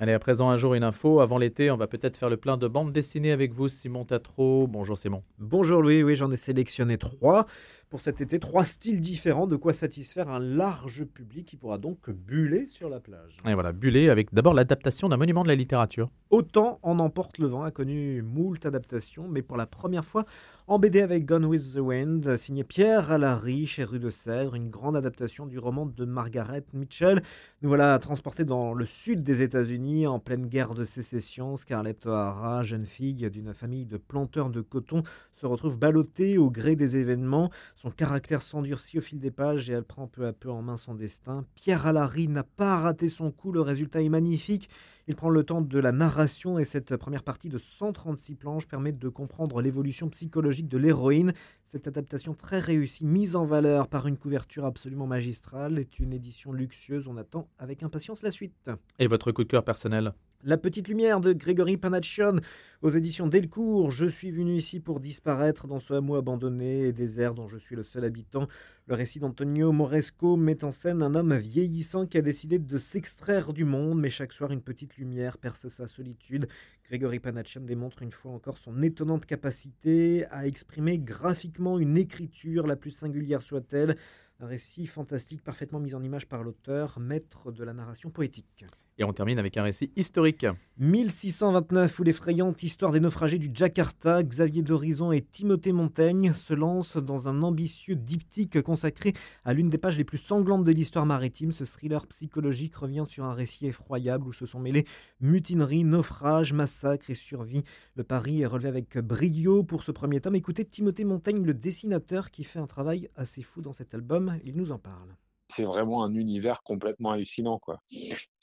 Allez, à présent, un jour, une info. Avant l'été, on va peut-être faire le plein de bandes dessinées avec vous, Simon Tatro. Bonjour Simon. Bonjour Louis, oui, j'en ai sélectionné trois pour cet été, trois styles différents, de quoi satisfaire un large public qui pourra donc buller sur la plage. Et voilà, buller avec d'abord l'adaptation d'un monument de la littérature. Autant En emporte le vent a connu moult adaptations, mais pour la première fois en BD avec Gone with the Wind, signé Pierre Alary chez Rue de Sèvres, une grande adaptation du roman de Margaret Mitchell. Nous voilà transportés dans le sud des États-Unis en pleine guerre de sécession. Scarlett O'Hara, jeune fille d'une famille de planteurs de coton, se retrouve ballottée au gré des événements. Son caractère s'endurcit au fil des pages et elle prend peu à peu en main son destin. Pierre Alary n'a pas raté son coup, le résultat est magnifique. Il prend le temps de la narration et cette première partie de 136 planches permet de comprendre l'évolution psychologique de l'héroïne. Cette adaptation très réussie, mise en valeur par une couverture absolument magistrale, est une édition luxueuse. On attend avec impatience la suite. Et votre coup de cœur personnel? La petite lumière de Grégory Panaccion aux éditions Delcourt. Je suis venu ici pour disparaître dans ce hameau abandonné et désert dont je suis le seul habitant. Le récit d'Antonio Moresco met en scène un homme vieillissant qui a décidé de s'extraire du monde, mais chaque soir une petite lumière perce sa solitude. Grégory Panaccion démontre une fois encore son étonnante capacité à exprimer graphiquement une écriture la plus singulière soit-elle. Un récit fantastique parfaitement mis en image par l'auteur, maître de la narration poétique. Et on termine avec un récit historique. 1629, où l'effrayante histoire des naufragés du Jakarta, Xavier d'Horizon et Timothée Montaigne se lancent dans un ambitieux diptyque consacré à l'une des pages les plus sanglantes de l'histoire maritime. Ce thriller psychologique revient sur un récit effroyable où se sont mêlés mutinerie, naufrage, massacre et survie. Le pari est relevé avec brio pour ce premier tome. Écoutez Timothée Montaigne, le dessinateur qui fait un travail assez fou dans cet album. Il nous en parle c'est vraiment un univers complètement hallucinant quoi.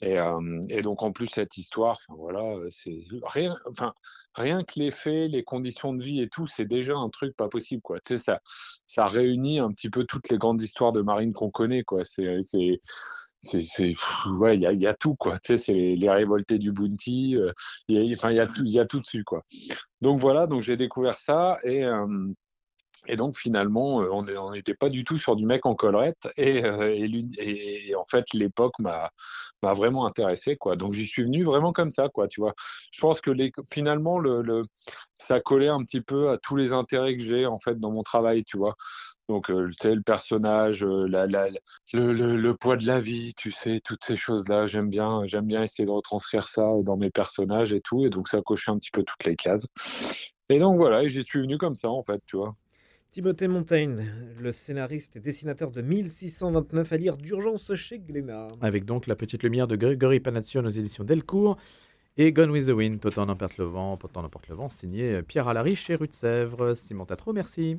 Et, et donc en plus cette histoire, voilà, c'est rien, enfin rien que les faits, les conditions de vie et tout, c'est déjà un truc pas possible quoi. Tu sais ça, ça réunit un petit peu toutes les grandes histoires de marine qu'on connaît quoi. C'est c'est c'est ouais il y a, y a, tout quoi tu sais c'est les, les, révoltés du Bounty enfin il y a tout il y a tout dessus quoi donc voilà donc j'ai découvert ça et et donc finalement, euh, on n'était pas du tout sur du mec en collerette. Et, euh, en fait, l'époque m'a vraiment intéressé. Quoi. Donc j'y suis venu vraiment comme ça. Quoi, tu vois. Je pense que finalement, le, le, ça collait un petit peu à tous les intérêts que j'ai en fait dans mon travail. Tu vois. Donc, euh, le personnage, le, poids de la vie, tu sais, toutes ces choses-là, j'aime bien, bien essayer de retranscrire ça dans mes personnages et tout. Et donc, ça cochait un petit peu toutes les cases. Et donc, voilà, j'y suis venu comme ça, en fait, tu vois. Timothée Montaigne, le scénariste et dessinateur de 1629 à lire d'urgence chez Glénat. Avec donc La Petite Lumière de Grégory Panation aux éditions Delcourt et Gone with the Wind, Autant n'emporte le vent, Autant le vent, signé Pierre Alary chez Rue de Sèvres. Simon Tatro, merci.